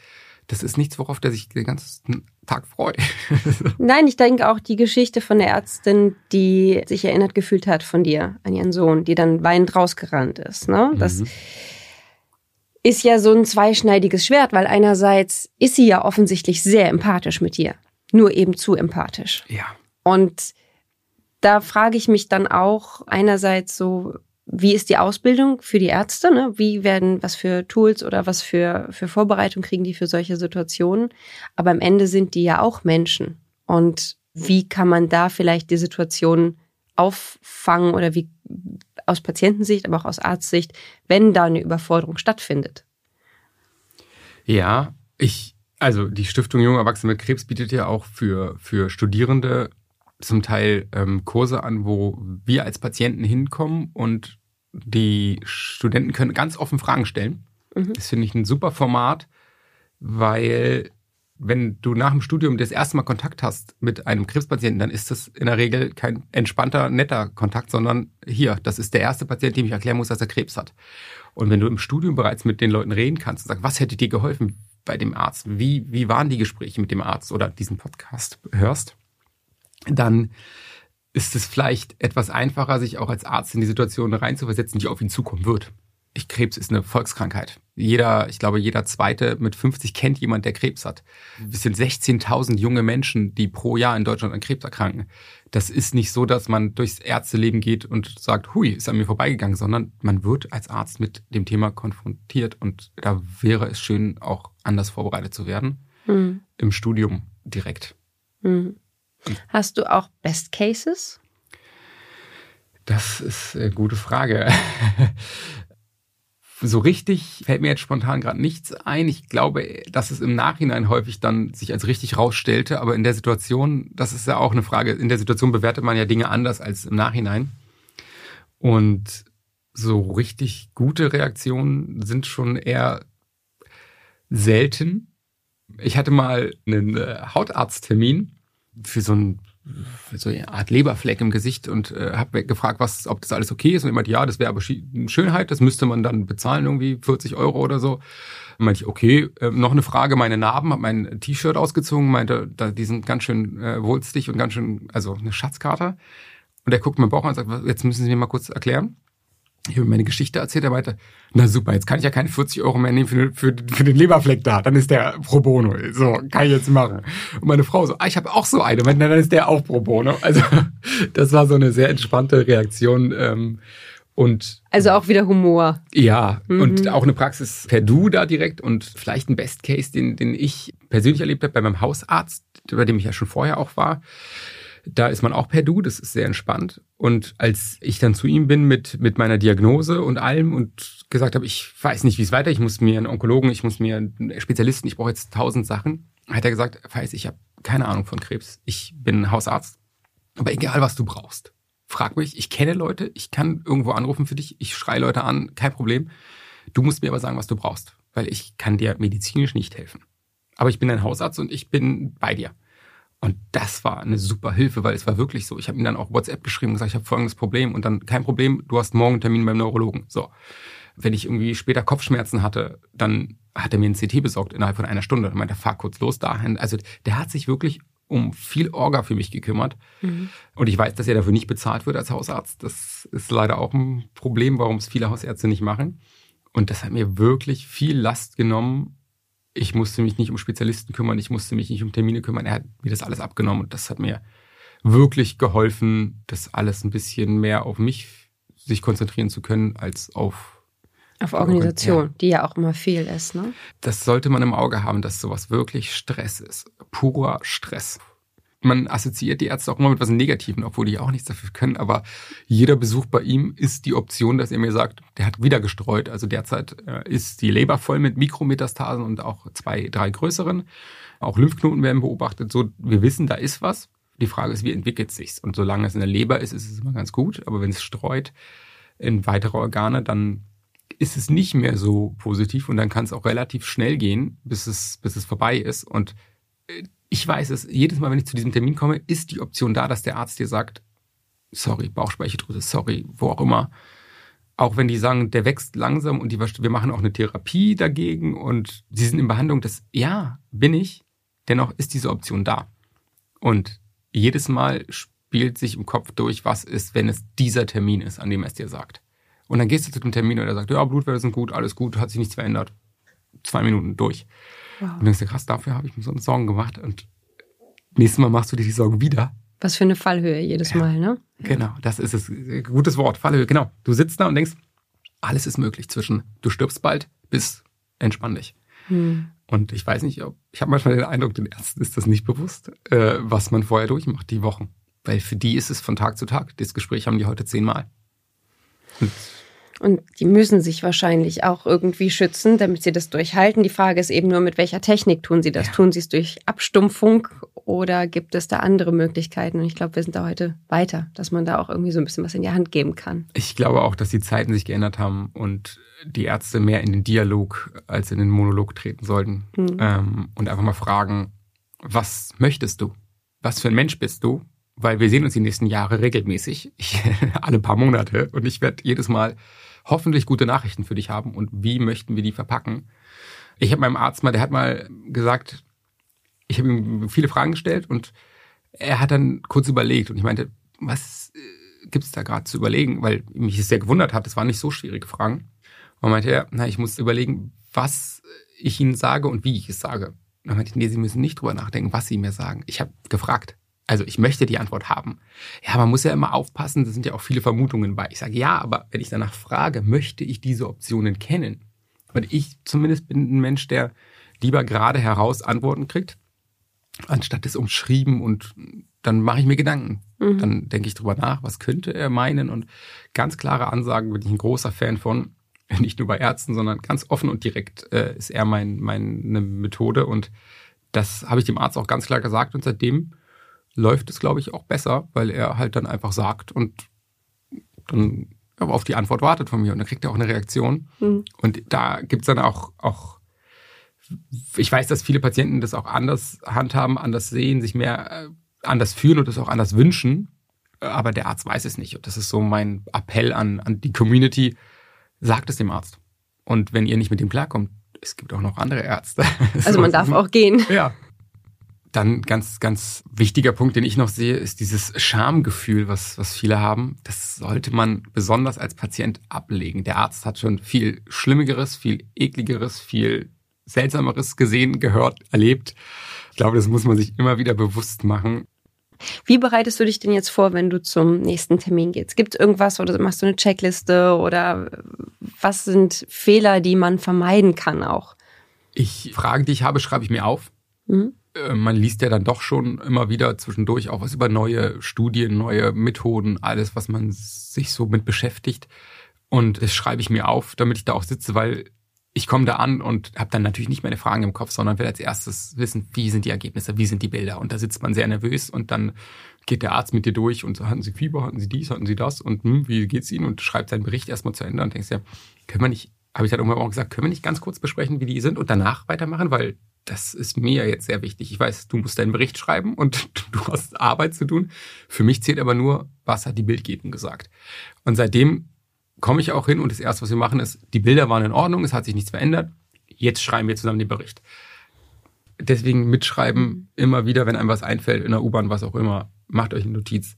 Das ist nichts, worauf der sich den ganzen Tag freut. Nein, ich denke auch die Geschichte von der Ärztin, die sich erinnert gefühlt hat von dir an ihren Sohn, die dann weinend rausgerannt ist. Ne? Das mhm. Ist ja so ein zweischneidiges Schwert, weil einerseits ist sie ja offensichtlich sehr empathisch mit dir, nur eben zu empathisch. Ja. Und da frage ich mich dann auch einerseits so, wie ist die Ausbildung für die Ärzte? Ne? Wie werden, was für Tools oder was für, für Vorbereitung kriegen die für solche Situationen? Aber am Ende sind die ja auch Menschen. Und wie kann man da vielleicht die Situation auffangen oder wie aus Patientensicht, aber auch aus Arztsicht, wenn da eine Überforderung stattfindet? Ja, ich, also die Stiftung Junge Erwachsene mit Krebs bietet ja auch für, für Studierende zum Teil ähm, Kurse an, wo wir als Patienten hinkommen und die Studenten können ganz offen Fragen stellen. Mhm. Das finde ich ein super Format, weil wenn du nach dem Studium das erste Mal Kontakt hast mit einem Krebspatienten, dann ist das in der Regel kein entspannter, netter Kontakt, sondern hier, das ist der erste Patient, dem ich erklären muss, dass er Krebs hat. Und wenn du im Studium bereits mit den Leuten reden kannst und sagst, was hätte dir geholfen bei dem Arzt? Wie, wie waren die Gespräche mit dem Arzt oder diesen Podcast hörst? dann ist es vielleicht etwas einfacher, sich auch als Arzt in die Situation reinzuversetzen, die auf ihn zukommen wird. Ich, Krebs ist eine Volkskrankheit. Jeder, ich glaube, jeder Zweite mit 50 kennt jemand, der Krebs hat. Es sind 16.000 junge Menschen, die pro Jahr in Deutschland an Krebs erkranken. Das ist nicht so, dass man durchs Ärzteleben geht und sagt, hui, ist an mir vorbeigegangen, sondern man wird als Arzt mit dem Thema konfrontiert und da wäre es schön, auch anders vorbereitet zu werden. Mhm. Im Studium direkt. Mhm. Hast du auch Best Cases? Das ist eine gute Frage. so richtig fällt mir jetzt spontan gerade nichts ein. Ich glaube, dass es im Nachhinein häufig dann sich als richtig rausstellte, aber in der Situation, das ist ja auch eine Frage, in der Situation bewertet man ja Dinge anders als im Nachhinein. Und so richtig gute Reaktionen sind schon eher selten. Ich hatte mal einen äh, Hautarzttermin für so ein so eine Art Leberfleck im Gesicht und äh, habe gefragt, was, ob das alles okay ist. Und ich meinte, ja, das wäre aber Schönheit, das müsste man dann bezahlen, irgendwie 40 Euro oder so. Und meinte ich, okay, äh, noch eine Frage, meine Narben, habe mein T-Shirt ausgezogen, meinte, da, die sind ganz schön äh, wulstig und ganz schön, also eine Schatzkarte. Und er guckt mir Bauch an und sagt, jetzt müssen Sie mir mal kurz erklären ich habe meine Geschichte erzählt, er meinte, na super, jetzt kann ich ja keine 40 Euro mehr nehmen für, für, für den Leberfleck da, dann ist der pro bono. So, kann ich jetzt machen. Und meine Frau so, ah, ich habe auch so eine, dann ist der auch pro bono. Also das war so eine sehr entspannte Reaktion. Ähm, und also auch wieder Humor. Ja, mhm. und auch eine Praxis per Du da direkt und vielleicht ein Best Case, den, den ich persönlich erlebt habe bei meinem Hausarzt, bei dem ich ja schon vorher auch war. Da ist man auch per Du, das ist sehr entspannt. Und als ich dann zu ihm bin mit, mit meiner Diagnose und allem und gesagt habe, ich weiß nicht, wie es weiter, ich muss mir einen Onkologen, ich muss mir einen Spezialisten, ich brauche jetzt tausend Sachen, hat er gesagt, Weiß, ich habe keine Ahnung von Krebs, ich bin Hausarzt. Aber egal, was du brauchst, frag mich, ich kenne Leute, ich kann irgendwo anrufen für dich, ich schreie Leute an, kein Problem. Du musst mir aber sagen, was du brauchst, weil ich kann dir medizinisch nicht helfen. Aber ich bin ein Hausarzt und ich bin bei dir. Und das war eine super Hilfe, weil es war wirklich so. Ich habe ihm dann auch WhatsApp geschrieben und gesagt, ich habe folgendes Problem und dann kein Problem, du hast morgen einen Termin beim Neurologen. So. Wenn ich irgendwie später Kopfschmerzen hatte, dann hat er mir ein CT besorgt innerhalb von einer Stunde und meinte, fahr kurz los dahin. Also der hat sich wirklich um viel Orga für mich gekümmert. Mhm. Und ich weiß, dass er dafür nicht bezahlt wird als Hausarzt. Das ist leider auch ein Problem, warum es viele Hausärzte nicht machen. Und das hat mir wirklich viel Last genommen. Ich musste mich nicht um Spezialisten kümmern, ich musste mich nicht um Termine kümmern. Er hat mir das alles abgenommen und das hat mir wirklich geholfen, das alles ein bisschen mehr auf mich sich konzentrieren zu können, als auf auf Organisation, ja. die ja auch immer viel ist, ne? Das sollte man im Auge haben, dass sowas wirklich Stress ist. Purer Stress. Man assoziiert die Ärzte auch immer mit was Negativen, obwohl die auch nichts dafür können. Aber jeder Besuch bei ihm ist die Option, dass er mir sagt, der hat wieder gestreut. Also derzeit äh, ist die Leber voll mit Mikrometastasen und auch zwei, drei größeren. Auch Lymphknoten werden beobachtet. So, wir wissen, da ist was. Die Frage ist, wie entwickelt es sich? Und solange es in der Leber ist, ist es immer ganz gut. Aber wenn es streut in weitere Organe, dann ist es nicht mehr so positiv und dann kann es auch relativ schnell gehen, bis es, bis es vorbei ist. Und äh, ich weiß es, jedes Mal, wenn ich zu diesem Termin komme, ist die Option da, dass der Arzt dir sagt, sorry, Bauchspeicheldrüse, sorry, wo auch immer. Auch wenn die sagen, der wächst langsam und die, wir machen auch eine Therapie dagegen und sie sind in Behandlung, das, ja, bin ich, dennoch ist diese Option da. Und jedes Mal spielt sich im Kopf durch, was ist, wenn es dieser Termin ist, an dem er es dir sagt. Und dann gehst du zu dem Termin und er sagt, ja, Blutwerte sind gut, alles gut, hat sich nichts verändert. Zwei Minuten durch. Wow. Und dann denkst du, krass, dafür habe ich mir so eine Sorgen gemacht. Und nächstes Mal machst du dir die Sorgen wieder. Was für eine Fallhöhe jedes ja. Mal, ne? Genau, das ist es. Gutes Wort, Fallhöhe, genau. Du sitzt da und denkst, alles ist möglich zwischen du stirbst bald bis entspann dich. Hm. Und ich weiß nicht, ob, ich habe manchmal den Eindruck, den Ärzten ist das nicht bewusst, äh, was man vorher durchmacht, die Wochen. Weil für die ist es von Tag zu Tag. Das Gespräch haben die heute zehnmal. Und und die müssen sich wahrscheinlich auch irgendwie schützen, damit sie das durchhalten. Die Frage ist eben nur, mit welcher Technik tun sie das? Ja. Tun sie es durch Abstumpfung oder gibt es da andere Möglichkeiten? Und ich glaube, wir sind da heute weiter, dass man da auch irgendwie so ein bisschen was in die Hand geben kann. Ich glaube auch, dass die Zeiten sich geändert haben und die Ärzte mehr in den Dialog als in den Monolog treten sollten mhm. ähm, und einfach mal fragen, was möchtest du? Was für ein Mensch bist du? Weil wir sehen uns die nächsten Jahre regelmäßig, ich, alle paar Monate und ich werde jedes Mal hoffentlich gute Nachrichten für dich haben und wie möchten wir die verpacken. Ich habe meinem Arzt mal, der hat mal gesagt, ich habe ihm viele Fragen gestellt und er hat dann kurz überlegt und ich meinte, was äh, gibt es da gerade zu überlegen? Weil mich es sehr gewundert hat, das waren nicht so schwierige Fragen. Und meinte er, na, ich muss überlegen, was ich Ihnen sage und wie ich es sage. Und dann meinte ich, nee, Sie müssen nicht drüber nachdenken, was Sie mir sagen. Ich habe gefragt. Also ich möchte die Antwort haben. Ja, man muss ja immer aufpassen, da sind ja auch viele Vermutungen bei. Ich sage, ja, aber wenn ich danach frage, möchte ich diese Optionen kennen? Und ich zumindest bin ein Mensch, der lieber gerade heraus Antworten kriegt, anstatt es umschrieben und dann mache ich mir Gedanken. Mhm. Dann denke ich drüber nach, was könnte er meinen und ganz klare Ansagen bin ich ein großer Fan von. Nicht nur bei Ärzten, sondern ganz offen und direkt äh, ist er mein, meine Methode und das habe ich dem Arzt auch ganz klar gesagt und seitdem läuft es, glaube ich, auch besser, weil er halt dann einfach sagt und dann auf die Antwort wartet von mir und dann kriegt er auch eine Reaktion. Mhm. Und da gibt's dann auch, auch, ich weiß, dass viele Patienten das auch anders handhaben, anders sehen, sich mehr äh, anders fühlen und das auch anders wünschen. Aber der Arzt weiß es nicht. Und das ist so mein Appell an, an die Community. Sagt es dem Arzt. Und wenn ihr nicht mit dem klarkommt, es gibt auch noch andere Ärzte. Also man darf auch gehen. Ja, dann ganz, ganz wichtiger Punkt, den ich noch sehe, ist dieses Schamgefühl, was, was viele haben. Das sollte man besonders als Patient ablegen. Der Arzt hat schon viel Schlimmigeres, viel ekligeres, viel Seltsameres gesehen, gehört, erlebt. Ich glaube, das muss man sich immer wieder bewusst machen. Wie bereitest du dich denn jetzt vor, wenn du zum nächsten Termin gehst? Gibt es irgendwas oder machst du eine Checkliste oder was sind Fehler, die man vermeiden kann auch? Ich Fragen, die ich habe, schreibe ich mir auf. Mhm. Äh, man liest ja dann doch schon immer wieder zwischendurch auch was über neue Studien, neue Methoden, alles, was man sich so mit beschäftigt. Und das schreibe ich mir auf, damit ich da auch sitze, weil ich komme da an und habe dann natürlich nicht meine Fragen im Kopf, sondern will als erstes wissen, wie sind die Ergebnisse, wie sind die Bilder. Und da sitzt man sehr nervös und dann geht der Arzt mit dir durch und so, hatten Sie Fieber, hatten Sie dies, hatten Sie das und hm, wie geht's Ihnen? Und schreibt seinen Bericht erstmal zu Ende und denkst ja, können wir nicht, habe ich dann irgendwann auch gesagt, können wir nicht ganz kurz besprechen, wie die sind und danach weitermachen, weil das ist mir jetzt sehr wichtig. Ich weiß, du musst deinen Bericht schreiben und du hast Arbeit zu tun. Für mich zählt aber nur, was hat die Bildgebung gesagt. Und seitdem komme ich auch hin und das erste, was wir machen, ist, die Bilder waren in Ordnung, es hat sich nichts verändert. Jetzt schreiben wir zusammen den Bericht. Deswegen mitschreiben immer wieder, wenn einem was einfällt, in der U-Bahn, was auch immer, macht euch eine Notiz,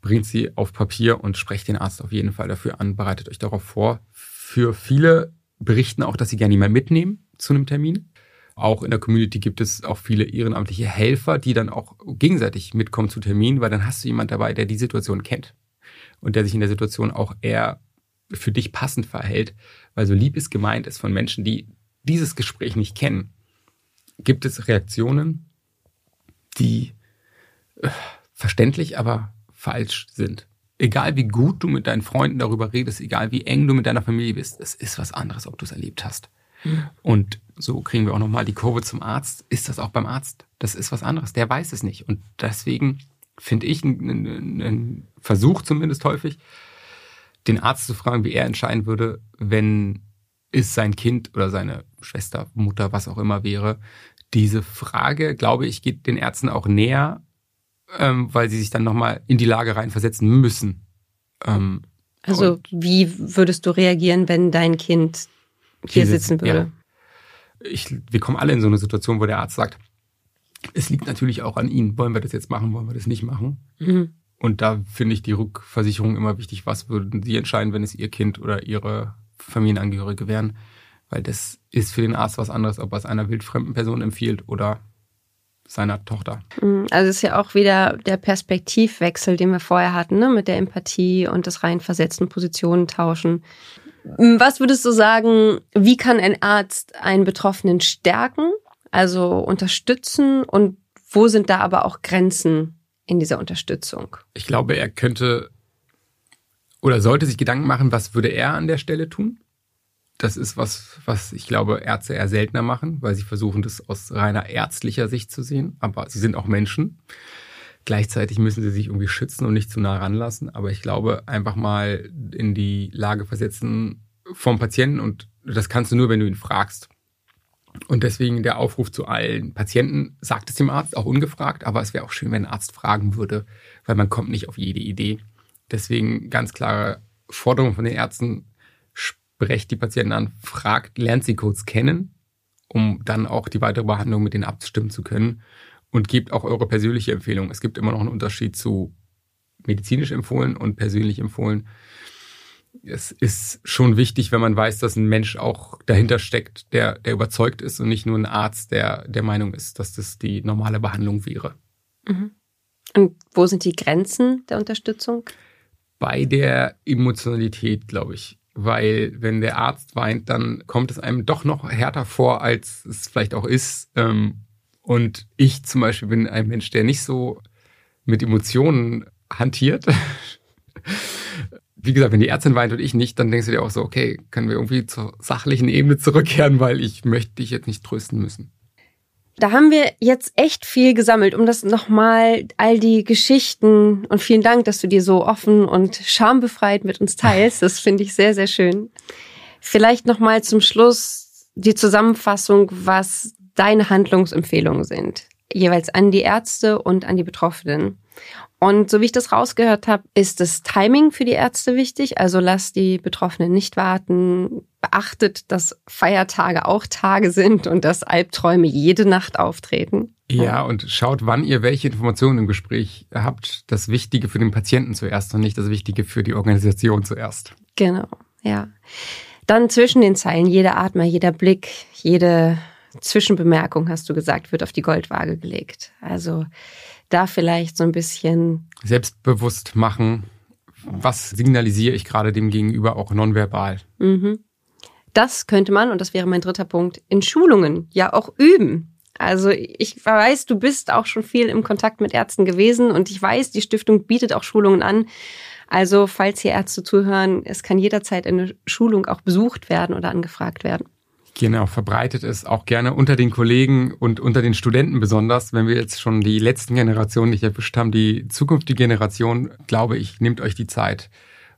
bringt sie auf Papier und sprecht den Arzt auf jeden Fall dafür an, bereitet euch darauf vor. Für viele berichten auch, dass sie gerne jemanden mitnehmen zu einem Termin. Auch in der Community gibt es auch viele ehrenamtliche Helfer, die dann auch gegenseitig mitkommen zu Terminen, weil dann hast du jemand dabei, der die Situation kennt und der sich in der Situation auch eher für dich passend verhält, weil so lieb es gemeint ist von Menschen, die dieses Gespräch nicht kennen, gibt es Reaktionen, die äh, verständlich, aber falsch sind. Egal wie gut du mit deinen Freunden darüber redest, egal wie eng du mit deiner Familie bist, es ist was anderes, ob du es erlebt hast. Und so kriegen wir auch nochmal die Kurve zum Arzt. Ist das auch beim Arzt? Das ist was anderes. Der weiß es nicht. Und deswegen finde ich einen, einen Versuch zumindest häufig, den Arzt zu fragen, wie er entscheiden würde, wenn es sein Kind oder seine Schwester, Mutter, was auch immer wäre. Diese Frage, glaube ich, geht den Ärzten auch näher, ähm, weil sie sich dann nochmal in die Lage reinversetzen müssen. Ähm, also wie würdest du reagieren, wenn dein Kind hier, hier sitzen würde? Ja. Ich, wir kommen alle in so eine Situation, wo der Arzt sagt, es liegt natürlich auch an Ihnen. Wollen wir das jetzt machen, wollen wir das nicht machen? Mhm. Und da finde ich die Rückversicherung immer wichtig. Was würden Sie entscheiden, wenn es Ihr Kind oder Ihre Familienangehörige wären? Weil das ist für den Arzt was anderes, ob er es einer wildfremden Person empfiehlt oder seiner Tochter. Mhm. Also es ist ja auch wieder der Perspektivwechsel, den wir vorher hatten, ne? mit der Empathie und das reinversetzten Positionen tauschen. Was würdest du sagen, wie kann ein Arzt einen Betroffenen stärken, also unterstützen und wo sind da aber auch Grenzen in dieser Unterstützung? Ich glaube, er könnte oder sollte sich Gedanken machen, was würde er an der Stelle tun? Das ist was, was ich glaube, Ärzte eher seltener machen, weil sie versuchen, das aus reiner ärztlicher Sicht zu sehen. Aber sie sind auch Menschen. Gleichzeitig müssen sie sich irgendwie schützen und nicht zu nah ranlassen. Aber ich glaube, einfach mal in die Lage versetzen vom Patienten und das kannst du nur, wenn du ihn fragst. Und deswegen der Aufruf zu allen Patienten, sagt es dem Arzt, auch ungefragt, aber es wäre auch schön, wenn ein Arzt fragen würde, weil man kommt nicht auf jede Idee. Deswegen ganz klare Forderung von den Ärzten, sprecht die Patienten an, fragt, lernt sie kurz kennen, um dann auch die weitere Behandlung mit denen abstimmen zu können und gebt auch eure persönliche Empfehlung. Es gibt immer noch einen Unterschied zu medizinisch empfohlen und persönlich empfohlen es ist schon wichtig, wenn man weiß, dass ein Mensch auch dahinter steckt, der, der überzeugt ist und nicht nur ein Arzt, der der Meinung ist, dass das die normale Behandlung wäre. Mhm. Und wo sind die Grenzen der Unterstützung? Bei der Emotionalität, glaube ich. Weil wenn der Arzt weint, dann kommt es einem doch noch härter vor, als es vielleicht auch ist. Ähm, und ich zum Beispiel bin ein Mensch, der nicht so mit Emotionen hantiert. wie gesagt, wenn die Ärztin weint und ich nicht, dann denkst du dir auch so, okay, können wir irgendwie zur sachlichen Ebene zurückkehren, weil ich möchte dich jetzt nicht trösten müssen. Da haben wir jetzt echt viel gesammelt, um das nochmal all die Geschichten und vielen Dank, dass du dir so offen und schambefreit mit uns teilst. Das finde ich sehr, sehr schön. Vielleicht nochmal zum Schluss die Zusammenfassung, was deine Handlungsempfehlungen sind. Jeweils an die Ärzte und an die Betroffenen. Und so wie ich das rausgehört habe, ist das Timing für die Ärzte wichtig. Also lasst die Betroffenen nicht warten. Beachtet, dass Feiertage auch Tage sind und dass Albträume jede Nacht auftreten. Ja, und schaut, wann ihr welche Informationen im Gespräch habt. Das Wichtige für den Patienten zuerst und nicht das Wichtige für die Organisation zuerst. Genau, ja. Dann zwischen den Zeilen, jeder Atmer, jeder Blick, jede Zwischenbemerkung, hast du gesagt, wird auf die Goldwaage gelegt. Also da vielleicht so ein bisschen selbstbewusst machen. Was signalisiere ich gerade dem Gegenüber auch nonverbal? Mhm. Das könnte man, und das wäre mein dritter Punkt, in Schulungen ja auch üben. Also ich weiß, du bist auch schon viel im Kontakt mit Ärzten gewesen und ich weiß, die Stiftung bietet auch Schulungen an. Also falls hier Ärzte zuhören, es kann jederzeit eine Schulung auch besucht werden oder angefragt werden. Genau, verbreitet es auch gerne unter den Kollegen und unter den Studenten besonders. Wenn wir jetzt schon die letzten Generationen nicht erwischt haben, die zukünftige Generation, glaube ich, nehmt euch die Zeit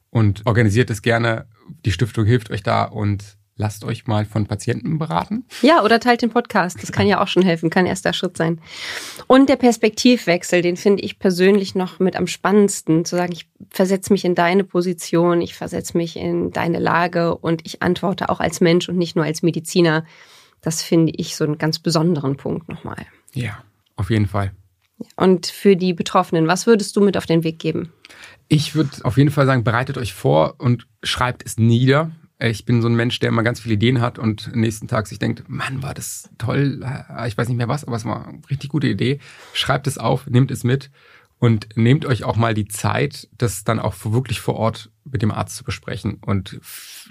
und organisiert es gerne. Die Stiftung hilft euch da und lasst euch mal von Patienten beraten. Ja, oder teilt den Podcast. Das kann ja auch schon helfen, kann erster Schritt sein. Und der Perspektivwechsel, den finde ich persönlich noch mit am spannendsten, zu sagen, ich versetze mich in deine Position, ich versetze mich in deine Lage und ich antworte auch als Mensch und nicht nur als Mediziner. Das finde ich so einen ganz besonderen Punkt nochmal. Ja, auf jeden Fall. Und für die Betroffenen, was würdest du mit auf den Weg geben? Ich würde auf jeden Fall sagen, bereitet euch vor und schreibt es nieder. Ich bin so ein Mensch, der immer ganz viele Ideen hat und nächsten Tag sich denkt, Mann, war das toll. Ich weiß nicht mehr was, aber es war eine richtig gute Idee. Schreibt es auf, nehmt es mit und nehmt euch auch mal die Zeit, das dann auch wirklich vor Ort mit dem Arzt zu besprechen und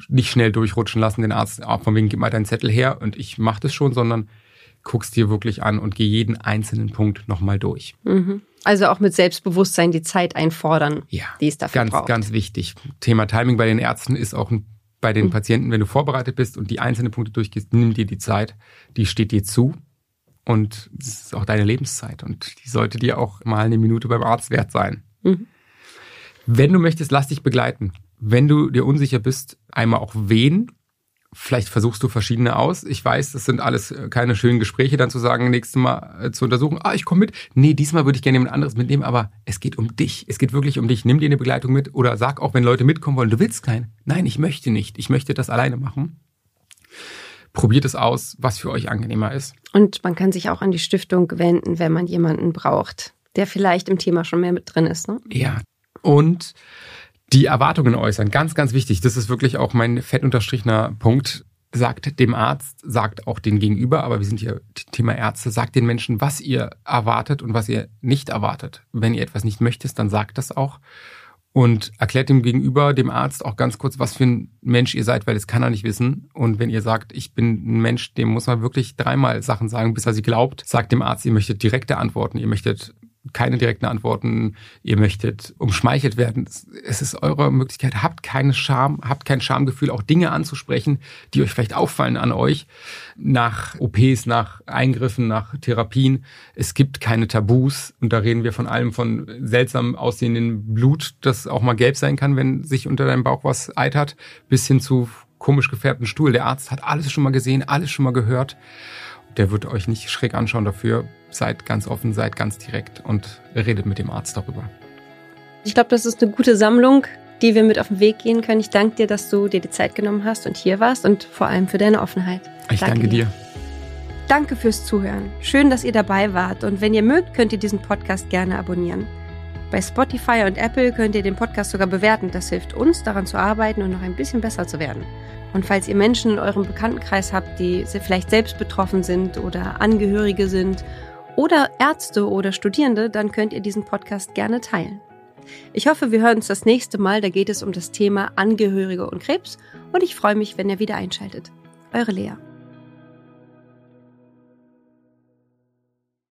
nicht schnell durchrutschen lassen, den Arzt, ah, von wegen, gib mal deinen Zettel her und ich mache das schon, sondern guckst dir wirklich an und geh jeden einzelnen Punkt nochmal durch. Mhm. Also auch mit Selbstbewusstsein die Zeit einfordern, ja, die es dafür ganz, braucht. Ganz wichtig. Thema Timing bei den Ärzten ist auch bei den mhm. Patienten, wenn du vorbereitet bist und die einzelnen Punkte durchgehst, nimm dir die Zeit, die steht dir zu. Und das ist auch deine Lebenszeit und die sollte dir auch mal eine Minute beim Arzt wert sein. Mhm. Wenn du möchtest, lass dich begleiten. Wenn du dir unsicher bist, einmal auch wen Vielleicht versuchst du verschiedene aus. Ich weiß, das sind alles äh, keine schönen Gespräche, dann zu sagen, nächstes Mal äh, zu untersuchen, ah, ich komme mit. Nee, diesmal würde ich gerne jemand anderes mitnehmen, aber es geht um dich. Es geht wirklich um dich. Nimm dir eine Begleitung mit oder sag auch, wenn Leute mitkommen wollen, du willst keinen. Nein, ich möchte nicht. Ich möchte das alleine machen. Probiert es aus, was für euch angenehmer ist. Und man kann sich auch an die Stiftung wenden, wenn man jemanden braucht, der vielleicht im Thema schon mehr mit drin ist. Ne? Ja. Und die Erwartungen äußern, ganz, ganz wichtig. Das ist wirklich auch mein fett unterstrichener Punkt. Sagt dem Arzt, sagt auch den Gegenüber, aber wir sind hier Thema Ärzte, sagt den Menschen, was ihr erwartet und was ihr nicht erwartet. Wenn ihr etwas nicht möchtet, dann sagt das auch und erklärt dem Gegenüber, dem Arzt auch ganz kurz, was für ein Mensch ihr seid, weil das kann er nicht wissen. Und wenn ihr sagt, ich bin ein Mensch, dem muss man wirklich dreimal Sachen sagen, bis er sie glaubt, sagt dem Arzt, ihr möchtet direkte Antworten, ihr möchtet keine direkten Antworten, ihr möchtet umschmeichelt werden. Es ist eure Möglichkeit. Habt keine Scham, habt kein Schamgefühl, auch Dinge anzusprechen, die euch vielleicht auffallen an euch nach OPs, nach Eingriffen, nach Therapien. Es gibt keine Tabus und da reden wir von allem von seltsam aussehenden Blut, das auch mal gelb sein kann, wenn sich unter deinem Bauch was eitert, bis hin zu komisch gefärbten Stuhl. Der Arzt hat alles schon mal gesehen, alles schon mal gehört. Der wird euch nicht schräg anschauen dafür seid ganz offen, seid ganz direkt und redet mit dem Arzt darüber. Ich glaube, das ist eine gute Sammlung, die wir mit auf den Weg gehen können. Ich danke dir, dass du dir die Zeit genommen hast und hier warst und vor allem für deine Offenheit. Ich danke, danke dir. Danke fürs Zuhören. Schön, dass ihr dabei wart und wenn ihr mögt, könnt ihr diesen Podcast gerne abonnieren. Bei Spotify und Apple könnt ihr den Podcast sogar bewerten. Das hilft uns, daran zu arbeiten und noch ein bisschen besser zu werden. Und falls ihr Menschen in eurem Bekanntenkreis habt, die vielleicht selbst betroffen sind oder Angehörige sind oder Ärzte oder Studierende, dann könnt ihr diesen Podcast gerne teilen. Ich hoffe, wir hören uns das nächste Mal. Da geht es um das Thema Angehörige und Krebs und ich freue mich, wenn ihr wieder einschaltet. Eure Lea.